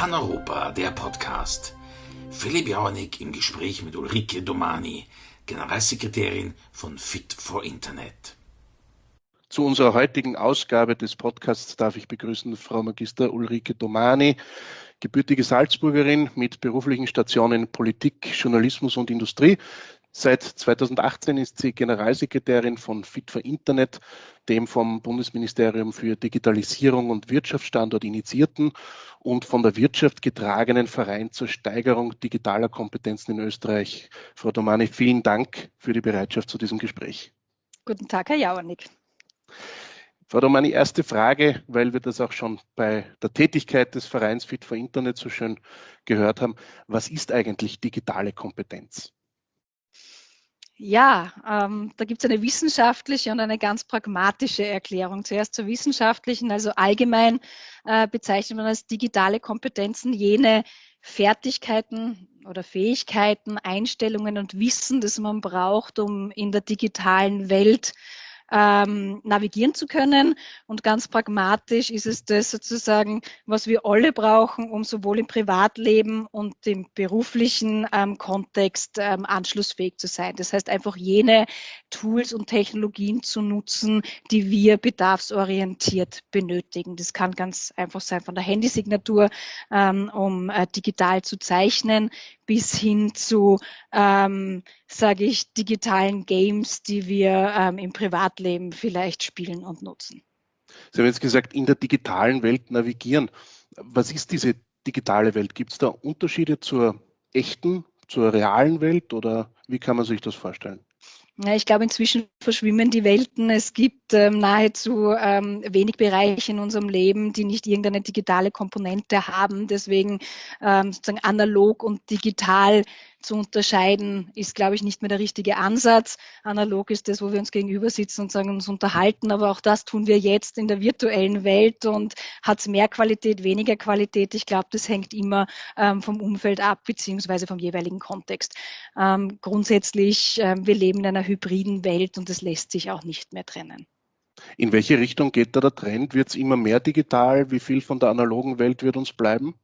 Paneuropa, der Podcast. Philipp Jauernick im Gespräch mit Ulrike Domani, Generalsekretärin von Fit for Internet. Zu unserer heutigen Ausgabe des Podcasts darf ich begrüßen Frau Magister Ulrike Domani, gebürtige Salzburgerin mit beruflichen Stationen Politik, Journalismus und Industrie. Seit 2018 ist sie Generalsekretärin von Fit for Internet, dem vom Bundesministerium für Digitalisierung und Wirtschaftsstandort initiierten und von der Wirtschaft getragenen Verein zur Steigerung digitaler Kompetenzen in Österreich. Frau Domani, vielen Dank für die Bereitschaft zu diesem Gespräch. Guten Tag, Herr Jauernick. Frau Domani, erste Frage, weil wir das auch schon bei der Tätigkeit des Vereins Fit for Internet so schön gehört haben. Was ist eigentlich digitale Kompetenz? Ja, ähm, da gibt es eine wissenschaftliche und eine ganz pragmatische Erklärung. Zuerst zur wissenschaftlichen, also allgemein äh, bezeichnet man als digitale Kompetenzen jene Fertigkeiten oder Fähigkeiten, Einstellungen und Wissen, das man braucht, um in der digitalen Welt ähm, navigieren zu können. Und ganz pragmatisch ist es das sozusagen, was wir alle brauchen, um sowohl im Privatleben und im beruflichen ähm, Kontext ähm, anschlussfähig zu sein. Das heißt einfach jene Tools und Technologien zu nutzen, die wir bedarfsorientiert benötigen. Das kann ganz einfach sein von der Handysignatur, ähm, um äh, digital zu zeichnen, bis hin zu, ähm, sage ich, digitalen Games, die wir ähm, im Privatleben vielleicht spielen und nutzen. Sie haben jetzt gesagt, in der digitalen Welt navigieren. Was ist diese digitale Welt? Gibt es da Unterschiede zur echten, zur realen Welt oder wie kann man sich das vorstellen? Ja, ich glaube, inzwischen verschwimmen die Welten. Es gibt ähm, nahezu ähm, wenig Bereiche in unserem Leben, die nicht irgendeine digitale Komponente haben. Deswegen ähm, sozusagen analog und digital zu unterscheiden, ist, glaube ich, nicht mehr der richtige Ansatz. Analog ist das, wo wir uns gegenüber sitzen und sagen, uns unterhalten, aber auch das tun wir jetzt in der virtuellen Welt und hat es mehr Qualität, weniger Qualität. Ich glaube, das hängt immer ähm, vom Umfeld ab, beziehungsweise vom jeweiligen Kontext. Ähm, grundsätzlich, äh, wir leben in einer hybriden Welt und das lässt sich auch nicht mehr trennen. In welche Richtung geht da der Trend? Wird es immer mehr digital? Wie viel von der analogen Welt wird uns bleiben?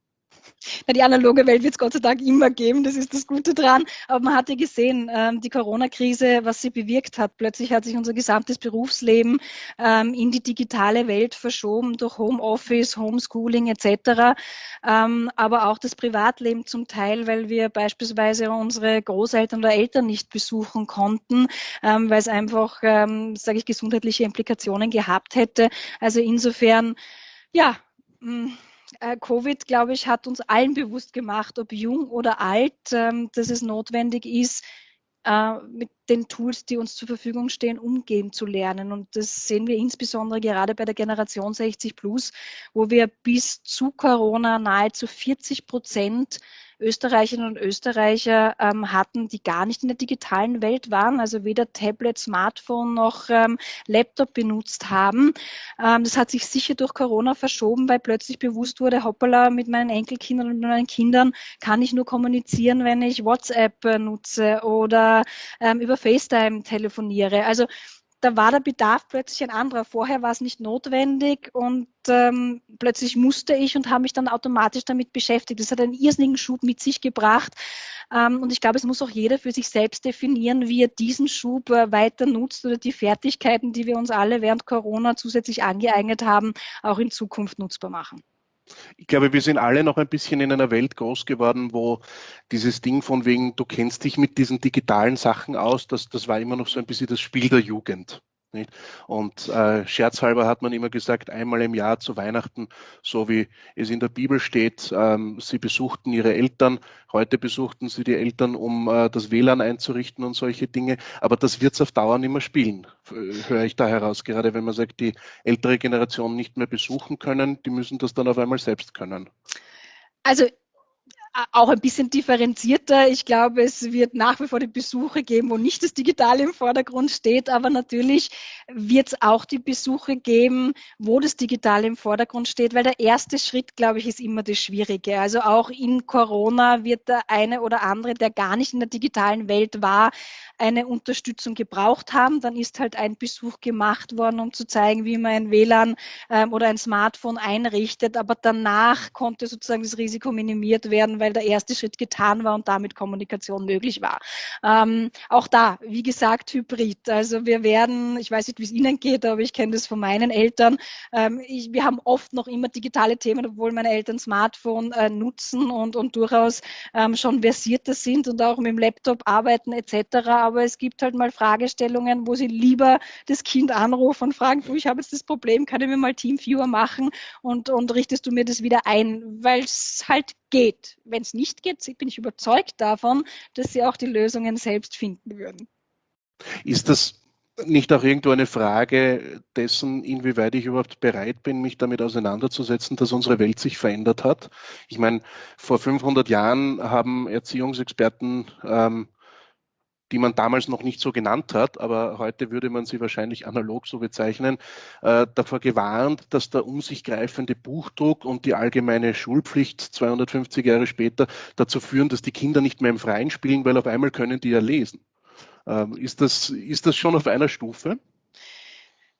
Ja, die analoge Welt wird es Gott sei Dank immer geben, das ist das Gute dran. Aber man hat ja gesehen, ähm, die Corona-Krise, was sie bewirkt hat. Plötzlich hat sich unser gesamtes Berufsleben ähm, in die digitale Welt verschoben durch Homeoffice, Homeschooling etc. Ähm, aber auch das Privatleben zum Teil, weil wir beispielsweise unsere Großeltern oder Eltern nicht besuchen konnten, ähm, weil es einfach, ähm, sage ich, gesundheitliche Implikationen gehabt hätte. Also insofern, ja, mh, mm, äh, Covid, glaube ich, hat uns allen bewusst gemacht, ob jung oder alt, ähm, dass es notwendig ist, äh, mit den Tools, die uns zur Verfügung stehen, umgehen zu lernen. Und das sehen wir insbesondere gerade bei der Generation 60 Plus, wo wir bis zu Corona nahezu 40 Prozent Österreicherinnen und Österreicher ähm, hatten, die gar nicht in der digitalen Welt waren, also weder Tablet, Smartphone noch ähm, Laptop benutzt haben. Ähm, das hat sich sicher durch Corona verschoben, weil plötzlich bewusst wurde, hoppala, mit meinen Enkelkindern und meinen Kindern kann ich nur kommunizieren, wenn ich WhatsApp äh, nutze oder ähm, über FaceTime telefoniere. Also da war der Bedarf plötzlich ein anderer. Vorher war es nicht notwendig und ähm, plötzlich musste ich und habe mich dann automatisch damit beschäftigt. Das hat einen irrsinnigen Schub mit sich gebracht. Ähm, und ich glaube, es muss auch jeder für sich selbst definieren, wie er diesen Schub äh, weiter nutzt oder die Fertigkeiten, die wir uns alle während Corona zusätzlich angeeignet haben, auch in Zukunft nutzbar machen. Ich glaube, wir sind alle noch ein bisschen in einer Welt groß geworden, wo dieses Ding von wegen, du kennst dich mit diesen digitalen Sachen aus, das, das war immer noch so ein bisschen das Spiel der Jugend. Nicht? Und äh, scherzhalber hat man immer gesagt, einmal im Jahr zu Weihnachten, so wie es in der Bibel steht, ähm, sie besuchten ihre Eltern, heute besuchten sie die Eltern, um äh, das WLAN einzurichten und solche Dinge. Aber das wird es auf Dauer nicht mehr spielen, höre ich da heraus. Gerade wenn man sagt, die ältere Generation nicht mehr besuchen können, die müssen das dann auf einmal selbst können. Also auch ein bisschen differenzierter. Ich glaube, es wird nach wie vor die Besuche geben, wo nicht das Digitale im Vordergrund steht, aber natürlich wird es auch die Besuche geben, wo das Digitale im Vordergrund steht, weil der erste Schritt, glaube ich, ist immer das Schwierige. Also auch in Corona wird der eine oder andere, der gar nicht in der digitalen Welt war, eine Unterstützung gebraucht haben. Dann ist halt ein Besuch gemacht worden, um zu zeigen, wie man ein WLAN ähm, oder ein Smartphone einrichtet. Aber danach konnte sozusagen das Risiko minimiert werden, weil der erste Schritt getan war und damit Kommunikation möglich war. Ähm, auch da, wie gesagt, Hybrid. Also wir werden, ich weiß nicht, wie es Ihnen geht, aber ich kenne das von meinen Eltern. Ähm, ich, wir haben oft noch immer digitale Themen, obwohl meine Eltern Smartphone äh, nutzen und, und durchaus ähm, schon versierter sind und auch mit dem Laptop arbeiten etc aber es gibt halt mal Fragestellungen, wo sie lieber das Kind anrufen und fragen, du, ich habe jetzt das Problem, kann ich mir mal Teamviewer machen und, und richtest du mir das wieder ein, weil es halt geht. Wenn es nicht geht, bin ich überzeugt davon, dass sie auch die Lösungen selbst finden würden. Ist das nicht auch irgendwo eine Frage dessen, inwieweit ich überhaupt bereit bin, mich damit auseinanderzusetzen, dass unsere Welt sich verändert hat? Ich meine, vor 500 Jahren haben Erziehungsexperten ähm, die man damals noch nicht so genannt hat, aber heute würde man sie wahrscheinlich analog so bezeichnen, äh, davor gewarnt, dass der um sich greifende Buchdruck und die allgemeine Schulpflicht 250 Jahre später dazu führen, dass die Kinder nicht mehr im Freien spielen, weil auf einmal können die ja lesen. Ähm, ist, das, ist das schon auf einer Stufe?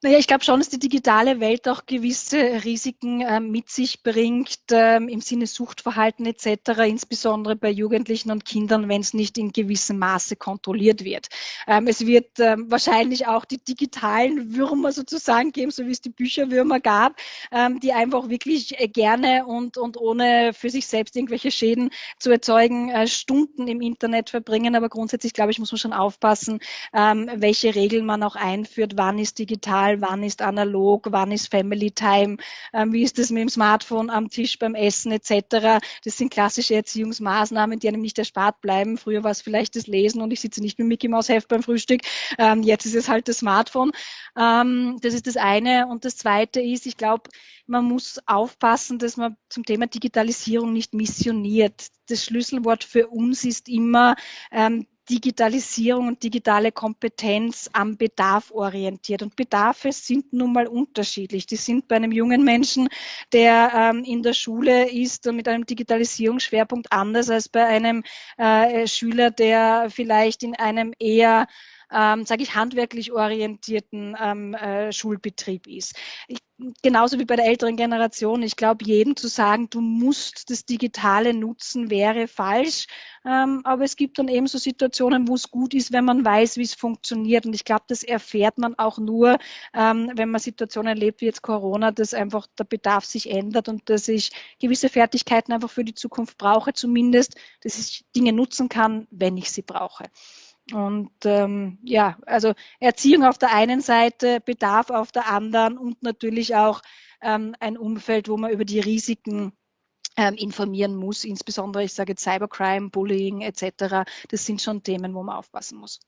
Naja, ich glaube schon, dass die digitale Welt auch gewisse Risiken äh, mit sich bringt, ähm, im Sinne Suchtverhalten etc., insbesondere bei Jugendlichen und Kindern, wenn es nicht in gewissem Maße kontrolliert wird. Ähm, es wird ähm, wahrscheinlich auch die digitalen Würmer sozusagen geben, so wie es die Bücherwürmer gab, ähm, die einfach wirklich äh, gerne und, und ohne für sich selbst irgendwelche Schäden zu erzeugen, äh, Stunden im Internet verbringen. Aber grundsätzlich, glaube ich, muss man schon aufpassen, ähm, welche Regeln man auch einführt, wann ist digital digital, wann ist analog, wann ist Family Time, ähm, wie ist das mit dem Smartphone am Tisch beim Essen etc. Das sind klassische Erziehungsmaßnahmen, die einem nicht erspart bleiben. Früher war es vielleicht das Lesen und ich sitze nicht mit Mickey Mouse Heft beim Frühstück. Ähm, jetzt ist es halt das Smartphone. Ähm, das ist das eine. Und das zweite ist, ich glaube, man muss aufpassen, dass man zum Thema Digitalisierung nicht missioniert. Das Schlüsselwort für uns ist immer ähm, Digitalisierung und digitale Kompetenz am Bedarf orientiert. Und Bedarfe sind nun mal unterschiedlich. Die sind bei einem jungen Menschen, der ähm, in der Schule ist und mit einem Digitalisierungsschwerpunkt anders als bei einem äh, Schüler, der vielleicht in einem eher ähm, sage ich, handwerklich orientierten ähm, äh, Schulbetrieb ist. Ich, genauso wie bei der älteren Generation. Ich glaube, jedem zu sagen, du musst das Digitale nutzen, wäre falsch. Ähm, aber es gibt dann eben so Situationen, wo es gut ist, wenn man weiß, wie es funktioniert. Und ich glaube, das erfährt man auch nur, ähm, wenn man Situationen erlebt wie jetzt Corona, dass einfach der Bedarf sich ändert und dass ich gewisse Fertigkeiten einfach für die Zukunft brauche, zumindest, dass ich Dinge nutzen kann, wenn ich sie brauche. Und ähm, ja, also Erziehung auf der einen Seite, Bedarf auf der anderen und natürlich auch ähm, ein Umfeld, wo man über die Risiken ähm, informieren muss, insbesondere, ich sage Cybercrime, Bullying etc. Das sind schon Themen, wo man aufpassen muss.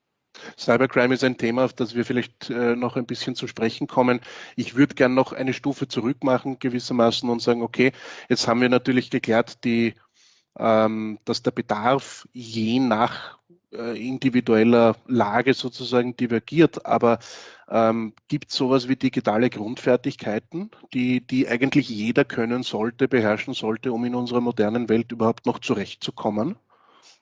Cybercrime ist ein Thema, auf das wir vielleicht äh, noch ein bisschen zu sprechen kommen. Ich würde gern noch eine Stufe zurück machen, gewissermaßen, und sagen, okay, jetzt haben wir natürlich geklärt, die, ähm, dass der Bedarf je nach individueller Lage sozusagen divergiert, aber ähm, gibt es sowas wie digitale Grundfertigkeiten, die, die eigentlich jeder können sollte, beherrschen sollte, um in unserer modernen Welt überhaupt noch zurechtzukommen?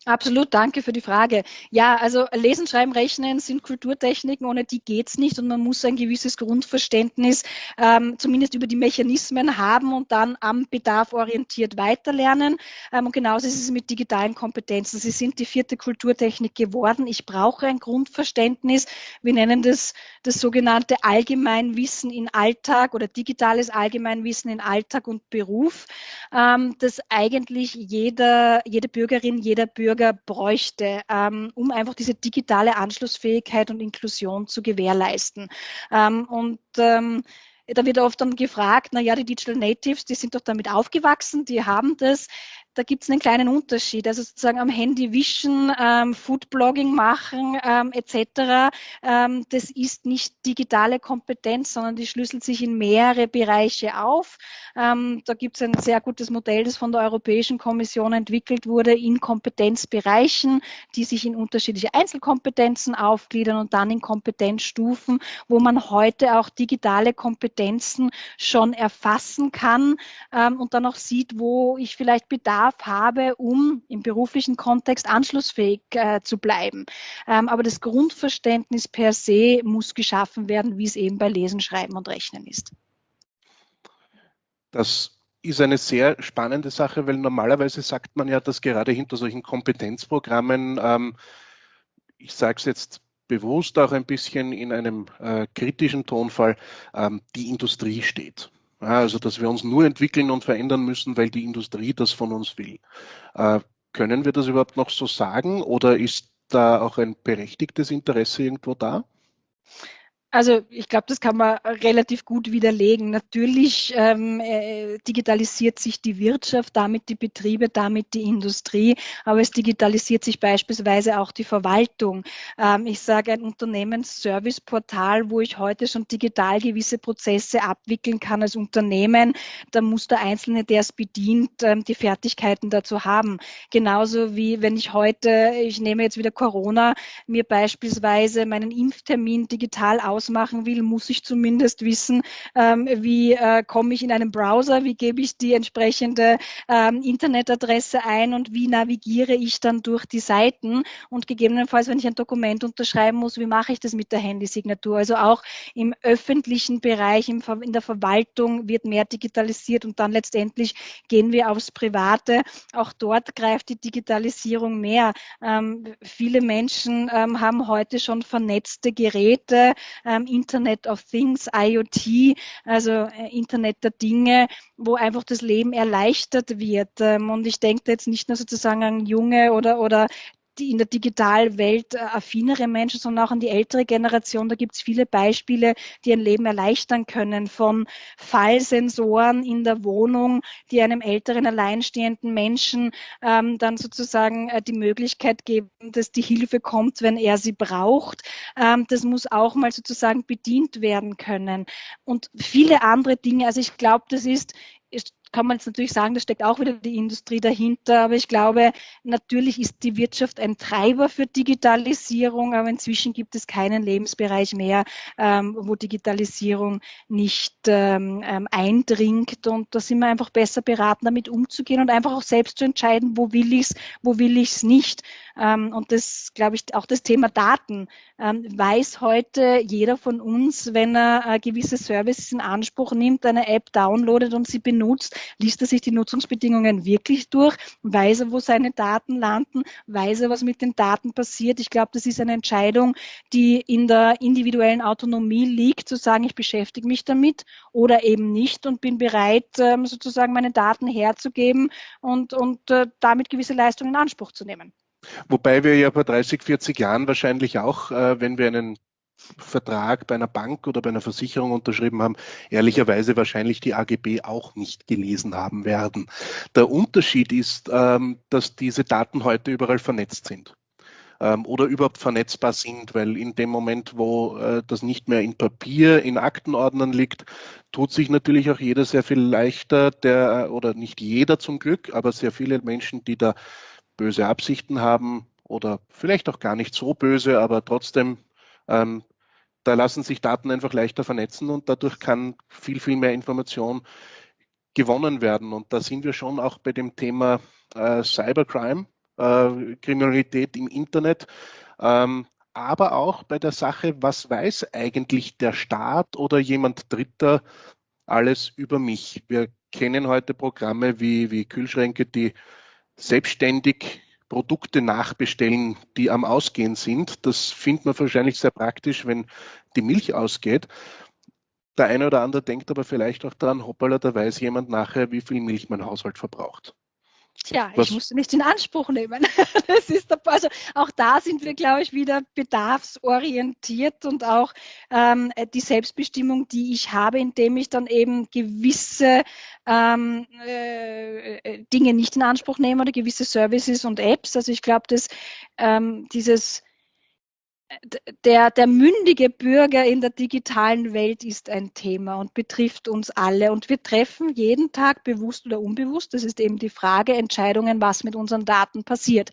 Absolut, danke für die Frage. Ja, also Lesen, Schreiben, Rechnen sind Kulturtechniken, ohne die geht's nicht und man muss ein gewisses Grundverständnis ähm, zumindest über die Mechanismen haben und dann am Bedarf orientiert weiterlernen. Ähm, und genauso ist es mit digitalen Kompetenzen. Sie sind die vierte Kulturtechnik geworden. Ich brauche ein Grundverständnis. Wir nennen das das sogenannte Allgemeinwissen in Alltag oder digitales Allgemeinwissen in Alltag und Beruf, ähm, das eigentlich jeder, jede Bürgerin, jeder Bürger Bürger bräuchte, ähm, um einfach diese digitale Anschlussfähigkeit und Inklusion zu gewährleisten. Ähm, und ähm, da wird oft dann gefragt, na ja, die Digital Natives, die sind doch damit aufgewachsen, die haben das da gibt es einen kleinen Unterschied. Also sozusagen am Handy wischen, ähm, Foodblogging machen ähm, etc. Ähm, das ist nicht digitale Kompetenz, sondern die schlüsselt sich in mehrere Bereiche auf. Ähm, da gibt es ein sehr gutes Modell, das von der Europäischen Kommission entwickelt wurde in Kompetenzbereichen, die sich in unterschiedliche Einzelkompetenzen aufgliedern und dann in Kompetenzstufen, wo man heute auch digitale Kompetenzen schon erfassen kann ähm, und dann auch sieht, wo ich vielleicht Bedarf habe, um im beruflichen Kontext anschlussfähig äh, zu bleiben. Ähm, aber das Grundverständnis per se muss geschaffen werden, wie es eben bei Lesen, Schreiben und Rechnen ist. Das ist eine sehr spannende Sache, weil normalerweise sagt man ja, dass gerade hinter solchen Kompetenzprogrammen, ähm, ich sage es jetzt bewusst auch ein bisschen in einem äh, kritischen Tonfall, ähm, die Industrie steht. Also, dass wir uns nur entwickeln und verändern müssen, weil die Industrie das von uns will. Äh, können wir das überhaupt noch so sagen oder ist da auch ein berechtigtes Interesse irgendwo da? Also ich glaube, das kann man relativ gut widerlegen. Natürlich ähm, äh, digitalisiert sich die Wirtschaft, damit die Betriebe, damit die Industrie, aber es digitalisiert sich beispielsweise auch die Verwaltung. Ähm, ich sage ein Unternehmensserviceportal, wo ich heute schon digital gewisse Prozesse abwickeln kann als Unternehmen. Da muss der Einzelne, der es bedient, ähm, die Fertigkeiten dazu haben. Genauso wie wenn ich heute, ich nehme jetzt wieder Corona, mir beispielsweise meinen Impftermin digital aus ausmachen will, muss ich zumindest wissen, ähm, wie äh, komme ich in einen Browser, wie gebe ich die entsprechende ähm, Internetadresse ein und wie navigiere ich dann durch die Seiten und gegebenenfalls, wenn ich ein Dokument unterschreiben muss, wie mache ich das mit der Handysignatur? Also auch im öffentlichen Bereich, im, in der Verwaltung wird mehr digitalisiert und dann letztendlich gehen wir aufs Private. Auch dort greift die Digitalisierung mehr. Ähm, viele Menschen ähm, haben heute schon vernetzte Geräte, ähm, Internet of Things, IoT, also äh, Internet der Dinge, wo einfach das Leben erleichtert wird. Ähm, und ich denke jetzt nicht nur sozusagen an junge oder, oder die in der Digitalwelt äh, affinere Menschen, sondern auch an die ältere Generation. Da gibt es viele Beispiele, die ein Leben erleichtern können, von Fallsensoren in der Wohnung, die einem älteren, alleinstehenden Menschen ähm, dann sozusagen äh, die Möglichkeit geben, dass die Hilfe kommt, wenn er sie braucht. Ähm, das muss auch mal sozusagen bedient werden können. Und viele andere Dinge. Also ich glaube, das ist ist kann man jetzt natürlich sagen, da steckt auch wieder die Industrie dahinter. Aber ich glaube, natürlich ist die Wirtschaft ein Treiber für Digitalisierung, aber inzwischen gibt es keinen Lebensbereich mehr, ähm, wo Digitalisierung nicht ähm, ähm, eindringt. Und da sind wir einfach besser beraten, damit umzugehen und einfach auch selbst zu entscheiden, wo will ich es, wo will ich es nicht. Ähm, und das, glaube ich, auch das Thema Daten ähm, weiß heute jeder von uns, wenn er äh, gewisse Services in Anspruch nimmt, eine App downloadet und sie benutzt, liest er sich die Nutzungsbedingungen wirklich durch, weiß er, wo seine Daten landen, weiß er, was mit den Daten passiert. Ich glaube, das ist eine Entscheidung, die in der individuellen Autonomie liegt, zu sagen, ich beschäftige mich damit oder eben nicht und bin bereit, ähm, sozusagen meine Daten herzugeben und, und äh, damit gewisse Leistungen in Anspruch zu nehmen. Wobei wir ja vor 30, 40 Jahren wahrscheinlich auch, äh, wenn wir einen Vertrag bei einer Bank oder bei einer Versicherung unterschrieben haben, ehrlicherweise wahrscheinlich die AGB auch nicht gelesen haben werden. Der Unterschied ist, ähm, dass diese Daten heute überall vernetzt sind ähm, oder überhaupt vernetzbar sind, weil in dem Moment, wo äh, das nicht mehr in Papier, in Aktenordnern liegt, tut sich natürlich auch jeder sehr viel leichter, der oder nicht jeder zum Glück, aber sehr viele Menschen, die da böse Absichten haben oder vielleicht auch gar nicht so böse, aber trotzdem ähm, da lassen sich Daten einfach leichter vernetzen und dadurch kann viel, viel mehr Information gewonnen werden. Und da sind wir schon auch bei dem Thema äh, Cybercrime, äh, Kriminalität im Internet, ähm, aber auch bei der Sache, was weiß eigentlich der Staat oder jemand Dritter alles über mich. Wir kennen heute Programme wie, wie Kühlschränke, die selbstständig Produkte nachbestellen, die am Ausgehen sind. Das findet man wahrscheinlich sehr praktisch, wenn die Milch ausgeht. Der eine oder andere denkt aber vielleicht auch daran, hoppala, da weiß jemand nachher, wie viel Milch mein Haushalt verbraucht. Tja, Was? ich musste nicht in Anspruch nehmen. Das ist der, also auch da sind wir, glaube ich, wieder bedarfsorientiert und auch ähm, die Selbstbestimmung, die ich habe, indem ich dann eben gewisse ähm, äh, äh Dinge nicht in Anspruch nehme oder gewisse Services und Apps. Also ich glaube, dass ähm, dieses der, der mündige Bürger in der digitalen Welt ist ein Thema und betrifft uns alle. Und wir treffen jeden Tag bewusst oder unbewusst, das ist eben die Frage, Entscheidungen, was mit unseren Daten passiert.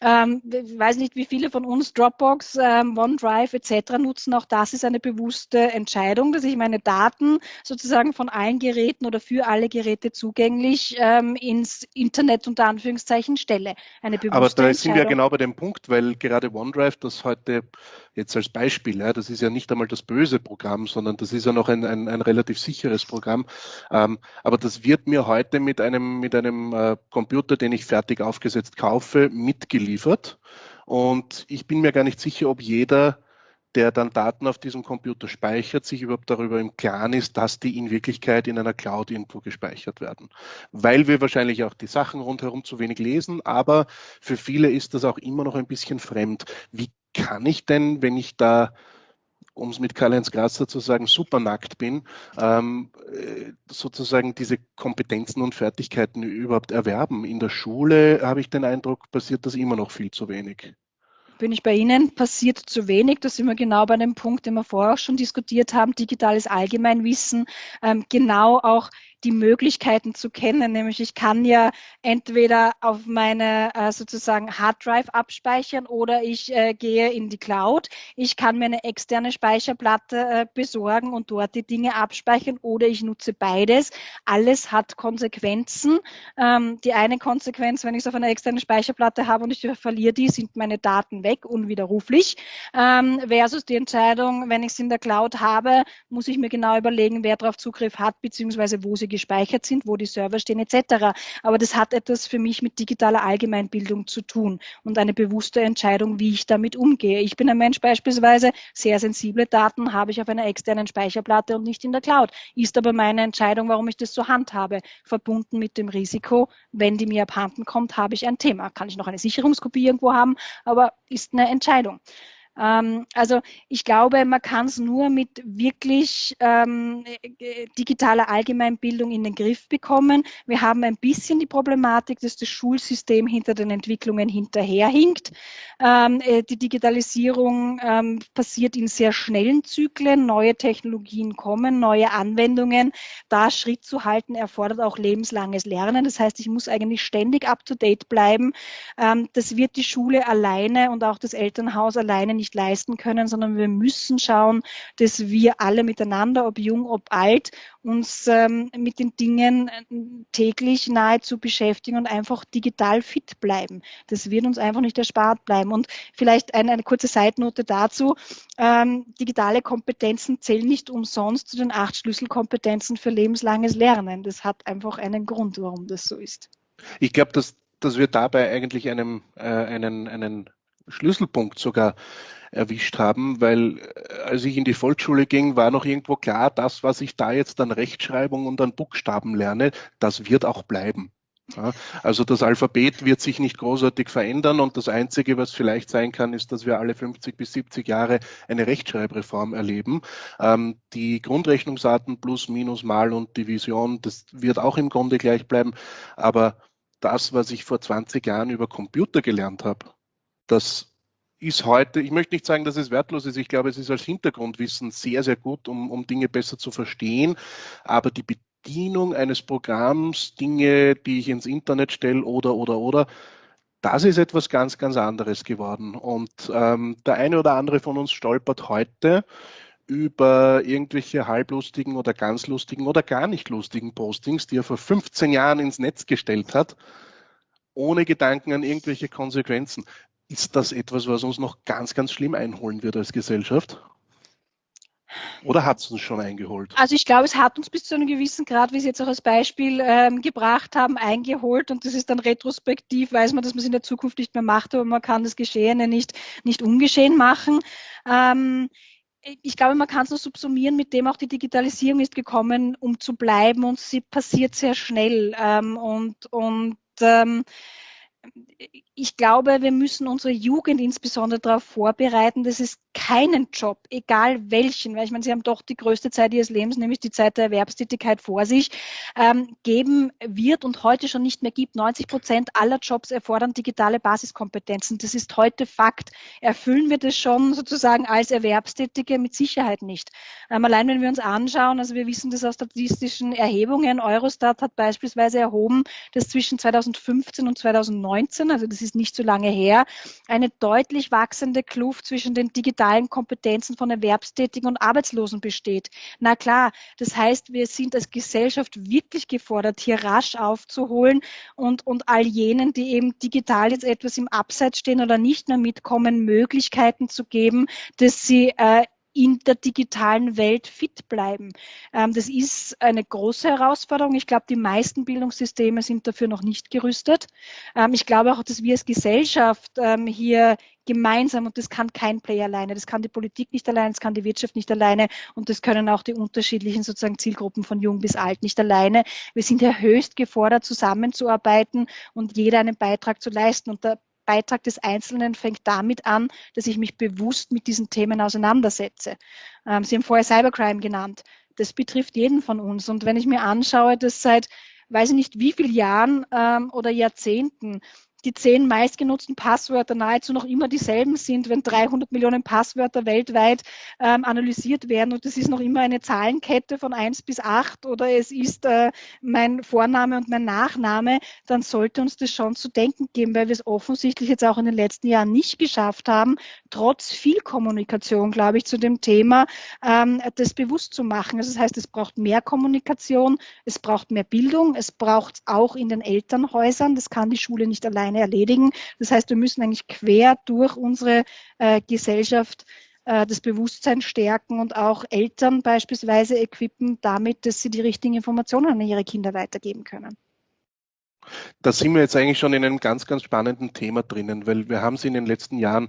Ähm, ich weiß nicht, wie viele von uns Dropbox, ähm, OneDrive etc. nutzen. Auch das ist eine bewusste Entscheidung, dass ich meine Daten sozusagen von allen Geräten oder für alle Geräte zugänglich ähm, ins Internet unter Anführungszeichen stelle. Eine bewusste Aber da sind wir genau bei dem Punkt, weil gerade OneDrive, das heute jetzt als Beispiel, ja, das ist ja nicht einmal das böse Programm, sondern das ist ja noch ein, ein, ein relativ sicheres Programm. Ähm, aber das wird mir heute mit einem, mit einem äh, Computer, den ich fertig aufgesetzt kaufe, mitgeliefert. Und ich bin mir gar nicht sicher, ob jeder der dann Daten auf diesem Computer speichert, sich überhaupt darüber im Klaren ist, dass die in Wirklichkeit in einer Cloud irgendwo gespeichert werden. Weil wir wahrscheinlich auch die Sachen rundherum zu wenig lesen, aber für viele ist das auch immer noch ein bisschen fremd. Wie kann ich denn, wenn ich da um es mit Karl-Heinz Grasser zu sagen, super nackt bin, ähm, äh, sozusagen diese Kompetenzen und Fertigkeiten überhaupt erwerben. In der Schule habe ich den Eindruck, passiert das immer noch viel zu wenig. Bin ich bei Ihnen, passiert zu wenig. Da sind wir genau bei dem Punkt, den wir vorher auch schon diskutiert haben, digitales Allgemeinwissen, ähm, genau auch die Möglichkeiten zu kennen. Nämlich ich kann ja entweder auf meine äh, sozusagen Harddrive abspeichern oder ich äh, gehe in die Cloud. Ich kann mir eine externe Speicherplatte äh, besorgen und dort die Dinge abspeichern oder ich nutze beides. Alles hat Konsequenzen. Ähm, die eine Konsequenz, wenn ich es auf einer externen Speicherplatte habe und ich verliere die, sind meine Daten weg, unwiderruflich. Ähm, versus die Entscheidung, wenn ich es in der Cloud habe, muss ich mir genau überlegen, wer darauf Zugriff hat, beziehungsweise wo sie gespeichert sind, wo die Server stehen etc. Aber das hat etwas für mich mit digitaler Allgemeinbildung zu tun und eine bewusste Entscheidung, wie ich damit umgehe. Ich bin ein Mensch beispielsweise, sehr sensible Daten habe ich auf einer externen Speicherplatte und nicht in der Cloud. Ist aber meine Entscheidung, warum ich das so handhabe, verbunden mit dem Risiko, wenn die mir abhanden kommt, habe ich ein Thema. Kann ich noch eine Sicherungskopie irgendwo haben, aber ist eine Entscheidung. Ähm, also ich glaube, man kann es nur mit wirklich ähm, äh, digitaler Allgemeinbildung in den Griff bekommen. Wir haben ein bisschen die Problematik, dass das Schulsystem hinter den Entwicklungen hinterherhinkt. Ähm, äh, die Digitalisierung ähm, passiert in sehr schnellen Zyklen. Neue Technologien kommen, neue Anwendungen. Da Schritt zu halten erfordert auch lebenslanges Lernen. Das heißt, ich muss eigentlich ständig up-to-date bleiben. Ähm, das wird die Schule alleine und auch das Elternhaus alleine nicht nicht leisten können, sondern wir müssen schauen, dass wir alle miteinander, ob jung, ob alt, uns ähm, mit den Dingen äh, täglich nahezu beschäftigen und einfach digital fit bleiben. Das wird uns einfach nicht erspart bleiben. Und vielleicht eine, eine kurze Seitnote dazu. Ähm, digitale Kompetenzen zählen nicht umsonst zu den acht Schlüsselkompetenzen für lebenslanges Lernen. Das hat einfach einen Grund, warum das so ist. Ich glaube, dass, dass wir dabei eigentlich einem, äh, einen, einen Schlüsselpunkt sogar erwischt haben, weil äh, als ich in die Volksschule ging, war noch irgendwo klar, das, was ich da jetzt an Rechtschreibung und an Buchstaben lerne, das wird auch bleiben. Ja, also das Alphabet wird sich nicht großartig verändern und das Einzige, was vielleicht sein kann, ist, dass wir alle 50 bis 70 Jahre eine Rechtschreibreform erleben. Ähm, die Grundrechnungsarten plus, minus, mal und Division, das wird auch im Grunde gleich bleiben. Aber das, was ich vor 20 Jahren über Computer gelernt habe, das ist heute, ich möchte nicht sagen, dass es wertlos ist, ich glaube, es ist als Hintergrundwissen sehr, sehr gut, um, um Dinge besser zu verstehen, aber die Bedienung eines Programms, Dinge, die ich ins Internet stelle oder, oder, oder, das ist etwas ganz, ganz anderes geworden. Und ähm, der eine oder andere von uns stolpert heute über irgendwelche halblustigen oder ganz lustigen oder gar nicht lustigen Postings, die er vor 15 Jahren ins Netz gestellt hat, ohne Gedanken an irgendwelche Konsequenzen. Ist das etwas, was uns noch ganz, ganz schlimm einholen wird als Gesellschaft? Oder hat es uns schon eingeholt? Also ich glaube, es hat uns bis zu einem gewissen Grad, wie Sie jetzt auch als Beispiel ähm, gebracht haben, eingeholt. Und das ist dann retrospektiv, weiß man, dass man es in der Zukunft nicht mehr macht, aber man kann das Geschehene nicht, nicht ungeschehen machen. Ähm, ich glaube, man kann es nur subsumieren, mit dem auch die Digitalisierung ist gekommen, um zu bleiben und sie passiert sehr schnell. Ähm, und, und ähm, ich glaube, wir müssen unsere Jugend insbesondere darauf vorbereiten, dass es keinen Job, egal welchen, weil ich meine, sie haben doch die größte Zeit ihres Lebens, nämlich die Zeit der Erwerbstätigkeit vor sich, ähm, geben wird und heute schon nicht mehr gibt. 90 Prozent aller Jobs erfordern digitale Basiskompetenzen. Das ist heute Fakt. Erfüllen wir das schon sozusagen als Erwerbstätige? Mit Sicherheit nicht. Ähm, allein wenn wir uns anschauen, also wir wissen das aus statistischen Erhebungen, Eurostat hat beispielsweise erhoben, dass zwischen 2015 und 2019, also das ist nicht so lange her, eine deutlich wachsende Kluft zwischen den digitalen digitalen Kompetenzen von Erwerbstätigen und Arbeitslosen besteht. Na klar, das heißt, wir sind als Gesellschaft wirklich gefordert, hier rasch aufzuholen und, und all jenen, die eben digital jetzt etwas im Abseits stehen oder nicht mehr mitkommen, Möglichkeiten zu geben, dass sie äh, in der digitalen Welt fit bleiben. Ähm, das ist eine große Herausforderung. Ich glaube, die meisten Bildungssysteme sind dafür noch nicht gerüstet. Ähm, ich glaube auch, dass wir als Gesellschaft ähm, hier gemeinsam, und das kann kein Player alleine, das kann die Politik nicht alleine, das kann die Wirtschaft nicht alleine und das können auch die unterschiedlichen sozusagen Zielgruppen von jung bis alt nicht alleine. Wir sind ja höchst gefordert, zusammenzuarbeiten und jeder einen Beitrag zu leisten. Und der Beitrag des Einzelnen fängt damit an, dass ich mich bewusst mit diesen Themen auseinandersetze. Ähm, Sie haben vorher Cybercrime genannt. Das betrifft jeden von uns. Und wenn ich mir anschaue, dass seit weiß ich nicht wie vielen Jahren ähm, oder Jahrzehnten die zehn meistgenutzten Passwörter nahezu noch immer dieselben sind, wenn 300 Millionen Passwörter weltweit ähm, analysiert werden und es ist noch immer eine Zahlenkette von eins bis acht oder es ist äh, mein Vorname und mein Nachname, dann sollte uns das schon zu denken geben, weil wir es offensichtlich jetzt auch in den letzten Jahren nicht geschafft haben, trotz viel Kommunikation, glaube ich, zu dem Thema, ähm, das bewusst zu machen. Also das heißt, es braucht mehr Kommunikation, es braucht mehr Bildung, es braucht auch in den Elternhäusern, das kann die Schule nicht alleine alleine erledigen. Das heißt, wir müssen eigentlich quer durch unsere äh, Gesellschaft äh, das Bewusstsein stärken und auch Eltern beispielsweise equippen damit, dass sie die richtigen Informationen an ihre Kinder weitergeben können. Da sind wir jetzt eigentlich schon in einem ganz, ganz spannenden Thema drinnen, weil wir haben es in den letzten Jahren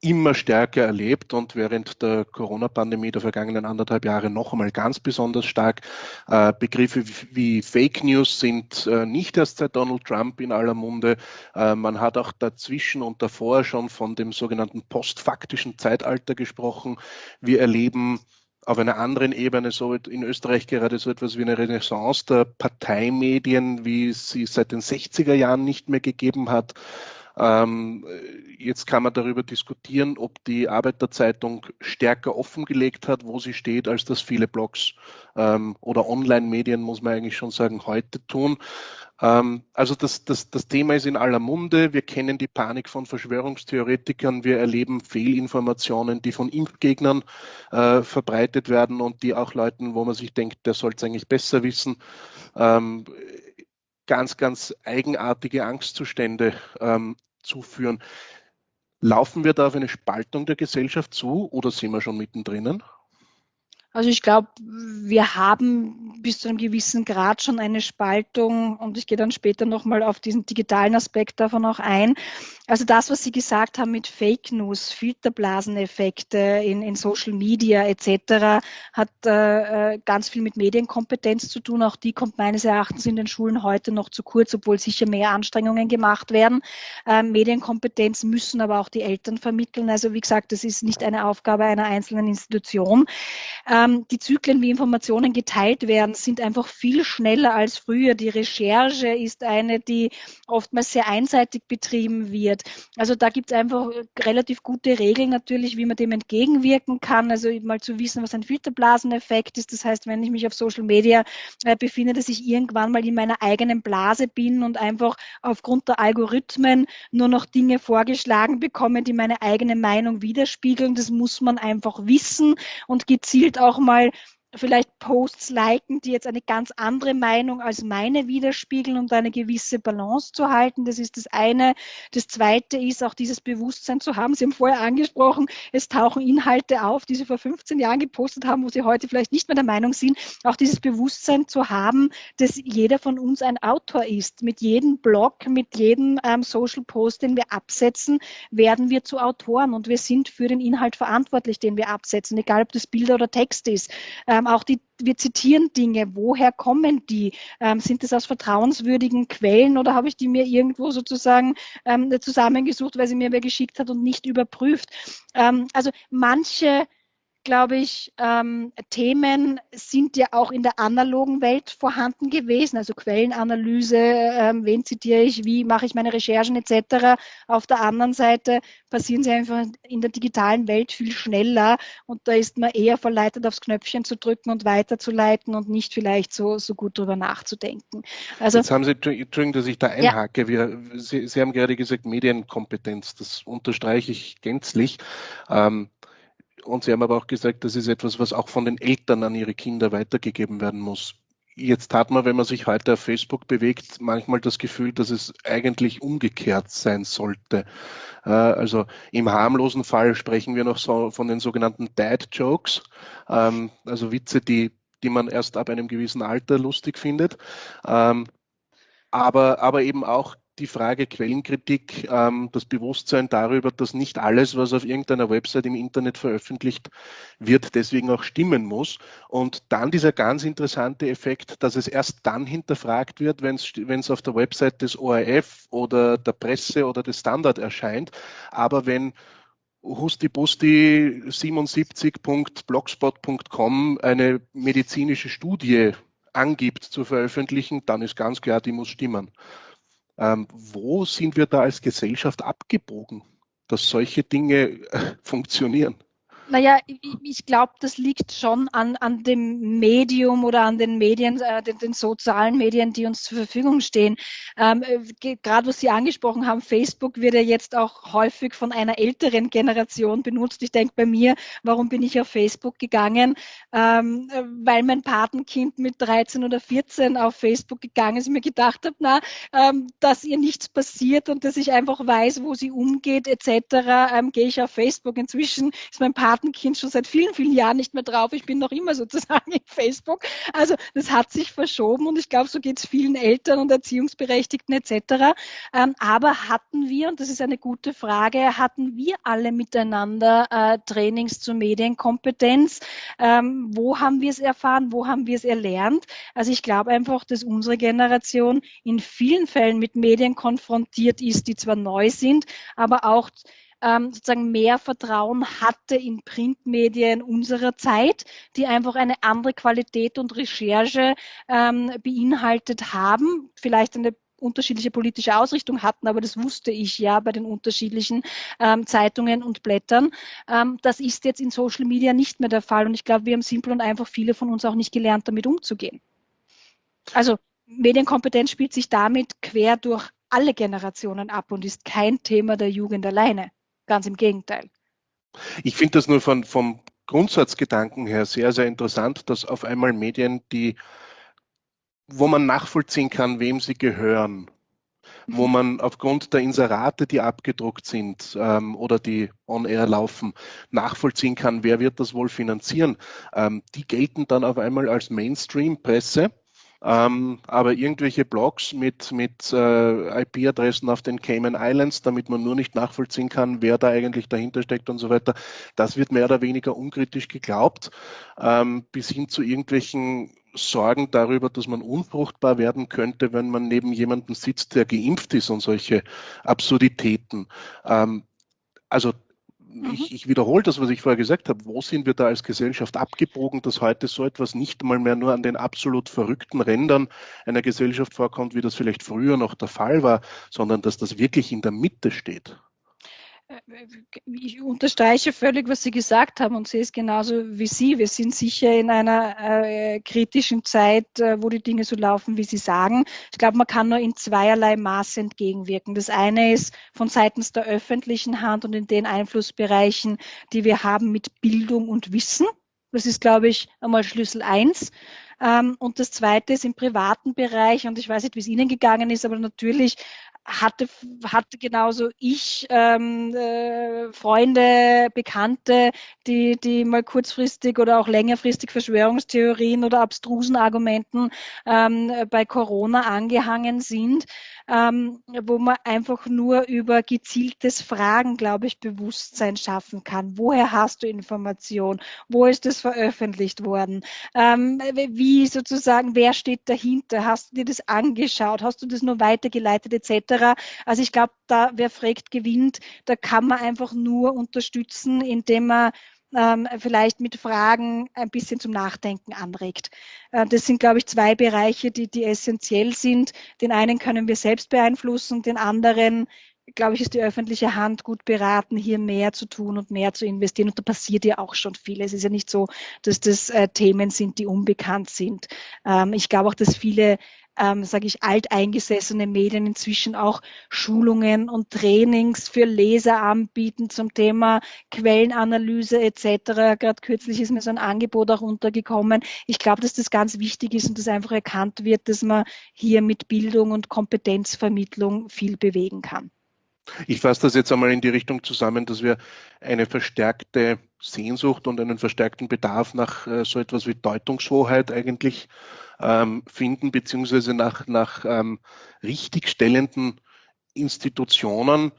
immer stärker erlebt und während der Corona-Pandemie der vergangenen anderthalb Jahre noch einmal ganz besonders stark. Äh, Begriffe wie Fake News sind äh, nicht erst seit Donald Trump in aller Munde. Äh, man hat auch dazwischen und davor schon von dem sogenannten postfaktischen Zeitalter gesprochen. Wir erleben auf einer anderen Ebene so in Österreich gerade so etwas wie eine Renaissance der Parteimedien, wie es sie seit den 60er Jahren nicht mehr gegeben hat. Ähm, jetzt kann man darüber diskutieren, ob die Arbeiterzeitung stärker offengelegt hat, wo sie steht, als das viele Blogs ähm, oder Online-Medien, muss man eigentlich schon sagen, heute tun. Ähm, also das, das, das Thema ist in aller Munde. Wir kennen die Panik von Verschwörungstheoretikern. Wir erleben Fehlinformationen, die von Impfgegnern äh, verbreitet werden und die auch Leuten, wo man sich denkt, der soll es eigentlich besser wissen. Ähm, ganz, ganz eigenartige Angstzustände ähm, zuführen. Laufen wir da auf eine Spaltung der Gesellschaft zu oder sind wir schon mittendrin? Also ich glaube, wir haben bis zu einem gewissen Grad schon eine Spaltung und ich gehe dann später nochmal auf diesen digitalen Aspekt davon auch ein. Also das, was Sie gesagt haben mit Fake News, Filterblaseneffekte in, in Social Media etc., hat äh, äh, ganz viel mit Medienkompetenz zu tun. Auch die kommt meines Erachtens in den Schulen heute noch zu kurz, obwohl sicher mehr Anstrengungen gemacht werden. Äh, Medienkompetenz müssen aber auch die Eltern vermitteln. Also wie gesagt, das ist nicht eine Aufgabe einer einzelnen Institution. Äh, ähm, die Zyklen, wie Informationen geteilt werden, sind einfach viel schneller als früher. Die Recherche ist eine, die oftmals sehr einseitig betrieben wird. Also da gibt es einfach relativ gute Regeln natürlich, wie man dem entgegenwirken kann. Also mal zu wissen, was ein Filterblaseneffekt ist. Das heißt, wenn ich mich auf Social Media äh, befinde, dass ich irgendwann mal in meiner eigenen Blase bin und einfach aufgrund der Algorithmen nur noch Dinge vorgeschlagen bekomme, die meine eigene Meinung widerspiegeln. Das muss man einfach wissen und gezielt auch mal vielleicht Posts liken, die jetzt eine ganz andere Meinung als meine widerspiegeln, um eine gewisse Balance zu halten. Das ist das eine. Das zweite ist auch dieses Bewusstsein zu haben. Sie haben vorher angesprochen, es tauchen Inhalte auf, die Sie vor 15 Jahren gepostet haben, wo Sie heute vielleicht nicht mehr der Meinung sind. Auch dieses Bewusstsein zu haben, dass jeder von uns ein Autor ist. Mit jedem Blog, mit jedem ähm, Social Post, den wir absetzen, werden wir zu Autoren und wir sind für den Inhalt verantwortlich, den wir absetzen, egal ob das Bilder oder Text ist. Ähm, Ähm, auch die, wir zitieren Dinge. Woher kommen die? Ähm, sind es aus vertrauenswürdigen Quellen oder habe ich die mir irgendwo sozusagen ähm, zusammengesucht, weil sie mir wer geschickt hat und nicht überprüft? Ähm, also manche glaube ich, ähm, Themen sind ja auch in der analogen Welt vorhanden gewesen, also Quellenanalyse, ähm, wen zitiere ich, wie mache ich meine Recherchen etc. Auf der anderen Seite passieren sie einfach in der digitalen Welt viel schneller und da ist man eher verleitet, aufs Knöpfchen zu drücken und weiterzuleiten und nicht vielleicht so, so gut drüber nachzudenken. Also, Jetzt haben Sie, Entschuldigung, dass ich da einhake, ja. Wir, Sie, Sie haben gerade gesagt Medienkompetenz, das unterstreiche ich gänzlich. Ähm, und Sie haben aber auch gesagt, das ist etwas, was auch von den Eltern an ihre Kinder weitergegeben werden muss. Jetzt hat man, wenn man sich heute auf Facebook bewegt, manchmal das Gefühl, dass es eigentlich umgekehrt sein sollte. Äh, also im harmlosen Fall sprechen wir noch so von den sogenannten Dad Jokes, ähm, also Witze, die, die man erst ab einem gewissen Alter lustig findet. Ähm, aber, aber eben auch die Frage Quellenkritik, ähm, das Bewusstsein darüber, dass nicht alles, was auf irgendeiner Website im Internet veröffentlicht wird, deswegen auch stimmen muss. Und dann dieser ganz interessante Effekt, dass es erst dann hinterfragt wird, wenn es auf der Website des ORF oder der Presse oder des Standard erscheint. Aber wenn hustibusti77.blogspot.com eine medizinische Studie angibt zu veröffentlichen, dann ist ganz klar, die muss stimmen. Ähm, wo sind wir da als Gesellschaft abgebogen, dass solche Dinge äh, funktionieren? Naja, ich, ich glaube, das liegt schon an, an dem Medium oder an den Medien, äh, den, den, sozialen Medien, die uns zur Verfügung stehen. Ähm, äh, Gerade was Sie angesprochen haben, Facebook wird ja jetzt auch häufig von einer älteren Generation benutzt. Ich denke bei mir, warum bin ich auf Facebook gegangen? Ähm, weil mein Patenkind mit 13 oder 14 auf Facebook gegangen ist und mir gedacht habe, na, ähm, dass ihr nichts passiert und dass ich einfach weiß, wo sie umgeht etc., ähm, gehe ich auf Facebook. Inzwischen ist mein Patenkind Patenkind schon seit vielen, vielen Jahren nicht mehr drauf. Ich bin noch immer sozusagen in Facebook. Also das hat sich verschoben und ich glaube, so geht es vielen Eltern und Erziehungsberechtigten etc. Ähm, aber hatten wir, und das ist eine gute Frage, hatten wir alle miteinander äh, Trainings zur Medienkompetenz? Ähm, wo haben wir es erfahren? Wo haben wir es erlernt? Also ich glaube einfach, dass unsere Generation in vielen Fällen mit Medien konfrontiert ist, die zwar neu sind, aber auch ähm, sozusagen mehr Vertrauen hatte in Printmedien unserer Zeit, die einfach eine andere Qualität und Recherche ähm, beinhaltet haben, vielleicht eine unterschiedliche politische Ausrichtung hatten, aber das wusste ich ja bei den unterschiedlichen ähm, Zeitungen und Blättern. Ähm, das ist jetzt in Social Media nicht mehr der Fall und ich glaube, wir haben simpel und einfach viele von uns auch nicht gelernt, damit umzugehen. Also Medienkompetenz spielt sich damit quer durch alle Generationen ab und ist kein Thema der Jugend alleine. Ganz im Gegenteil. Ich finde das nur von, vom Grundsatzgedanken her sehr, sehr interessant, dass auf einmal Medien, die, wo man nachvollziehen kann, wem sie gehören, wo mhm. man aufgrund der Inserate, die abgedruckt sind ähm, oder die on-air laufen, nachvollziehen kann, wer wird das wohl finanzieren. Ähm, die gelten dann auf einmal als Mainstream-Presse ähm, aber irgendwelche Blogs mit, mit äh, IP-Adressen auf den Cayman Islands, damit man nur nicht nachvollziehen kann, wer da eigentlich dahinter steckt und so weiter, das wird mehr oder weniger unkritisch geglaubt, ähm, bis hin zu irgendwelchen Sorgen darüber, dass man unfruchtbar werden könnte, wenn man neben jemandem sitzt, der geimpft ist und solche Absurditäten. Ähm, also Mhm. ich, ich wiederhole das, was ich vorher gesagt habe. Wo sind wir da als Gesellschaft abgebogen, dass heute so etwas nicht mal mehr nur an den absolut verrückten Rändern einer Gesellschaft vorkommt, wie das vielleicht früher noch der Fall war, sondern dass das wirklich in der Mitte steht? Ich unterstreiche völlig, was Sie gesagt haben und sehe es genauso wie Sie. Wir sind sicher in einer äh, kritischen Zeit, äh, wo die Dinge so laufen, wie Sie sagen. Ich glaube, man kann nur in zweierlei Maße entgegenwirken. Das eine ist von seitens der öffentlichen Hand und in den Einflussbereichen, die wir haben mit Bildung und Wissen. Das ist, glaube ich, einmal Schlüssel eins. Ähm, und das Zweite ist im privaten Bereich, und ich weiß nicht, wie es Ihnen gegangen ist, aber natürlich hatte, hatte genauso ich ähm, äh, Freunde, Bekannte, die, die mal kurzfristig oder auch längerfristig Verschwörungstheorien oder abstrusen Argumenten ähm, bei Corona angehangen sind, ähm, wo man einfach nur über gezieltes Fragen, glaube ich, Bewusstsein schaffen kann. Woher hast du Information? Wo ist es veröffentlicht worden? Ähm, wie sozusagen, wer steht dahinter? Hast du dir das angeschaut? Hast du das nur weitergeleitet etc.? Also ich glaube, da wer fragt, gewinnt. Da kann man einfach nur unterstützen, indem man ähm, vielleicht mit Fragen ein bisschen zum Nachdenken anregt. Äh, das sind, glaube ich, zwei Bereiche, die, die essentiell sind. Den einen können wir selbst beeinflussen, den anderen glaube ich, ist die öffentliche Hand gut beraten, hier mehr zu tun und mehr zu investieren. Und da passiert ja auch schon viel. Es ist ja nicht so, dass das äh, Themen sind, die unbekannt sind. Ähm, ich glaube auch, dass viele ähm, sage ich, alteingesessene Medien inzwischen auch Schulungen und Trainings für Leser anbieten zum Thema Quellenanalyse etc. Gerade kürzlich ist mir so ein Angebot auch untergekommen. Ich glaube, dass das ganz wichtig ist und dass einfach erkannt wird, dass man hier mit Bildung und Kompetenzvermittlung viel bewegen kann. Ich fasse das jetzt einmal in die Richtung zusammen, dass wir eine verstärkte Sehnsucht und einen verstärkten Bedarf nach äh, so etwas wie Deutungshoheit eigentlich ähm, finden, beziehungsweise nach, nach ähm, richtigstellenden Institutionen.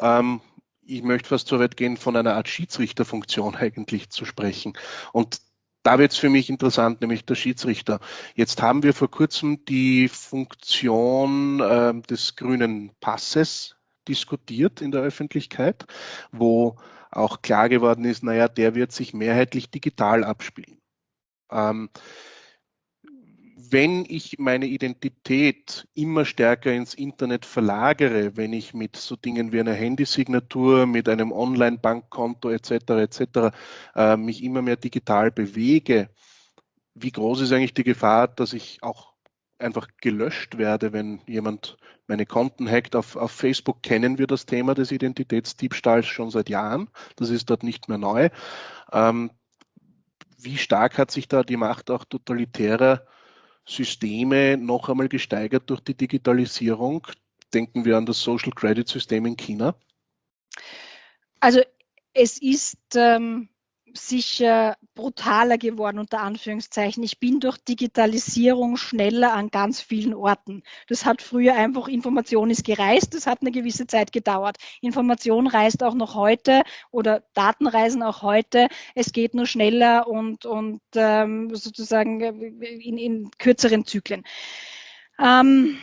Ähm, ich möchte fast so weit gehen, von einer Art Schiedsrichterfunktion eigentlich zu sprechen. Und da wird es für mich interessant, nämlich der Schiedsrichter. Jetzt haben wir vor kurzem die Funktion äh, des grünen Passes diskutiert in der Öffentlichkeit, wo auch klar geworden ist, naja, der wird sich mehrheitlich digital abspielen. Ähm, wenn ich meine Identität immer stärker ins Internet verlagere, wenn ich mit so Dingen wie einer Handysignatur, mit einem Online-Bankkonto etc. etc. Äh, mich immer mehr digital bewege, wie groß ist eigentlich die Gefahr, dass ich auch einfach gelöscht werde, wenn jemand meine Konten hackt. Auf, auf Facebook kennen wir das Thema des Identitätsdiebstahls schon seit Jahren. Das ist dort nicht mehr neu. Ähm, wie stark hat sich da die Macht auch totalitärer Systeme noch einmal gesteigert durch die Digitalisierung. Denken wir an das Social Credit System in China. Also es ist ähm, sicher brutaler geworden, unter Anführungszeichen. Ich bin durch Digitalisierung schneller an ganz vielen Orten. Das hat früher einfach, Information ist gereist, das hat eine gewisse Zeit gedauert. Information reist auch noch heute oder Daten reisen auch heute. Es geht nur schneller und, und ähm, sozusagen in, in kürzeren Zyklen. Ähm,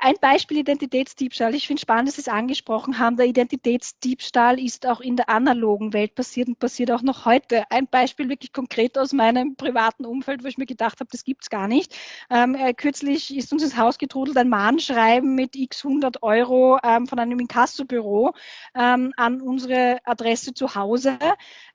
ein Beispiel Identitätsdiebstahl. Ich finde spannend, dass Sie es angesprochen haben. Der Identitätsdiebstahl ist auch in der analogen Welt passiert und passiert auch noch heute. Ein Beispiel wirklich konkret aus meinem privaten Umfeld, wo ich mir gedacht habe, das gibt's gar nicht. Ähm, äh, kürzlich ist uns ins Haus getrudelt ein Mahnschreiben mit x 100 Euro ähm, von einem Inkassobüro ähm, an unsere Adresse zu Hause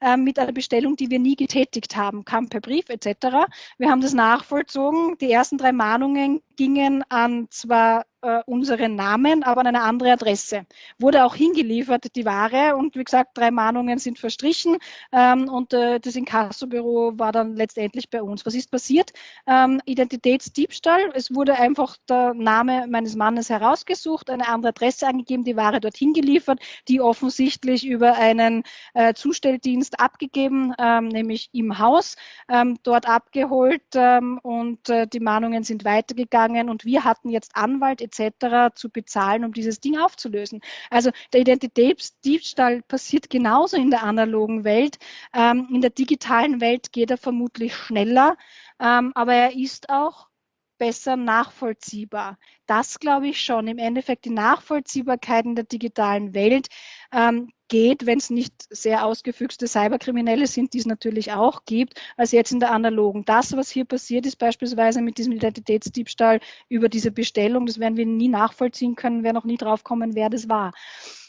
ähm, mit einer Bestellung, die wir nie getätigt haben, kam per Brief etc. Wir haben das nachvollzogen. Die ersten drei Mahnungen gingen an zwar äh, unseren Namen, aber an eine andere Adresse. Wurde auch hingeliefert, die Ware. Und wie gesagt, drei Mahnungen sind verstrichen ähm, und äh, das Inkassobüro war dann letztendlich bei uns. Was ist passiert? Ähm, Identitätsdiebstahl. Es wurde einfach der Name meines Mannes herausgesucht, eine andere Adresse angegeben, die Ware dorthin geliefert, die offensichtlich über einen äh, Zustelldienst abgegeben, ähm, nämlich im Haus, ähm, dort abgeholt ähm, und äh, die Mahnungen sind weitergegangen und wir hatten jetzt Anwalt etc etc. zu bezahlen, um dieses Ding aufzulösen. Also der Identitätsdiebstahl passiert genauso in der analogen Welt. Ähm, in der digitalen Welt geht er vermutlich schneller, ähm, aber er ist auch besser nachvollziehbar. Das glaube ich schon. Im Endeffekt die Nachvollziehbarkeit in der digitalen Welt ähm, geht, wenn es nicht sehr ausgefüchste Cyberkriminelle sind, die es natürlich auch gibt, als jetzt in der analogen. Das, was hier passiert ist, beispielsweise mit diesem Identitätsdiebstahl über diese Bestellung, das werden wir nie nachvollziehen können, wer noch nie draufkommen, wer das war.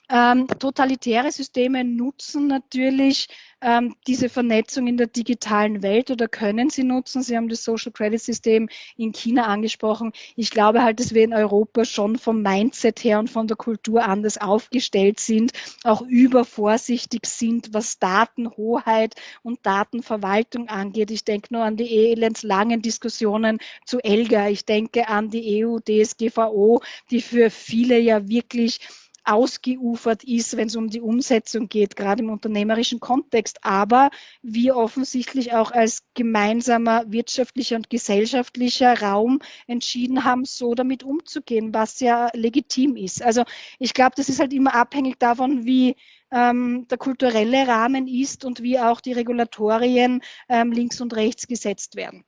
Ähm, totalitäre Systeme nutzen natürlich ähm, diese Vernetzung in der digitalen Welt oder können sie nutzen. Sie haben das Social Credit System in China angesprochen. Ich glaube halt, dass wir in Europa schon vom Mindset her und von der Kultur anders aufgestellt sind, auch übervorsichtig sind, was Datenhoheit und Datenverwaltung angeht. Ich denke nur an die elendslangen Diskussionen zu ELGA. Ich denke an die EU-DSGVO, die für viele ja wirklich ausgeufert ist, wenn es um die Umsetzung geht, gerade im unternehmerischen Kontext, aber wir offensichtlich auch als gemeinsamer wirtschaftlicher und gesellschaftlicher Raum entschieden haben, so damit umzugehen, was ja legitim ist. Also ich glaube, das ist halt immer abhängig davon, wie ähm, der kulturelle Rahmen ist und wie auch die Regulatorien ähm, links und rechts gesetzt werden.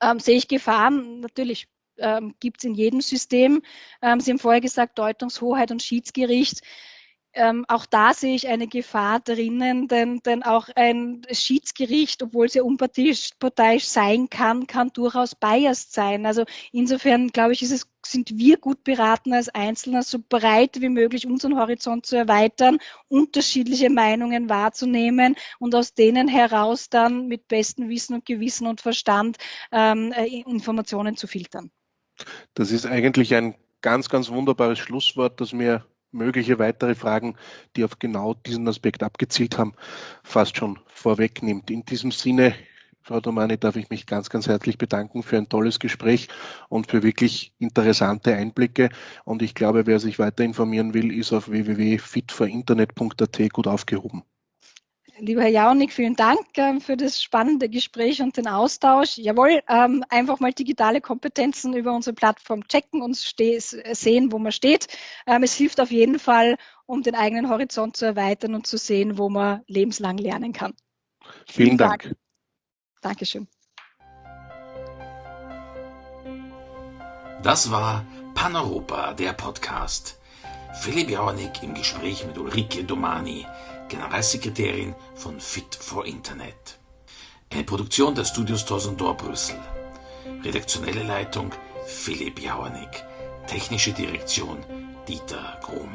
Ähm, sehe ich Gefahren? Natürlich ähm, gibt es in jedem System. Ähm, Sie haben vorher gesagt, Deutungshoheit und Schiedsgericht. Ähm, auch da sehe ich eine Gefahr drinnen, denn, denn auch ein Schiedsgericht, obwohl es ja unparteiisch sein kann, kann durchaus biased sein. Also insofern glaube ich, es, sind wir gut beraten als Einzelner, so breit wie möglich unseren Horizont zu erweitern, unterschiedliche Meinungen wahrzunehmen und aus denen heraus dann mit bestem Wissen und Gewissen und Verstand ähm, äh, Informationen zu filtern. Das ist eigentlich ein ganz, ganz wunderbares Schlusswort, das mir mögliche weitere Fragen, die auf genau diesen Aspekt abgezielt haben, fast schon vorwegnimmt. In diesem Sinne, Frau Domani, darf ich mich ganz, ganz herzlich bedanken für ein tolles Gespräch und für wirklich interessante Einblicke. Und ich glaube, wer sich weiter informieren will, ist auf www.fitforinternet.at gut aufgehoben. Lieber Herr Jaunig, vielen Dank ähm, für das spannende Gespräch und den Austausch. Jawohl, ähm, einfach mal digitale Kompetenzen über unsere Plattform checken und sehen, wo man steht. Ähm, es hilft auf jeden Fall, um den eigenen Horizont zu erweitern und zu sehen, wo man lebenslang lernen kann. Vielen, vielen Dank. Dank. Dankeschön. Das war Paneuropa, der Podcast. Philipp Jauernick im Gespräch mit Ulrike Domani, Generalsekretärin von Fit for Internet. Eine Produktion der Studios Tosendor Brüssel. Redaktionelle Leitung Philipp Jauernick. Technische Direktion Dieter Grohmann.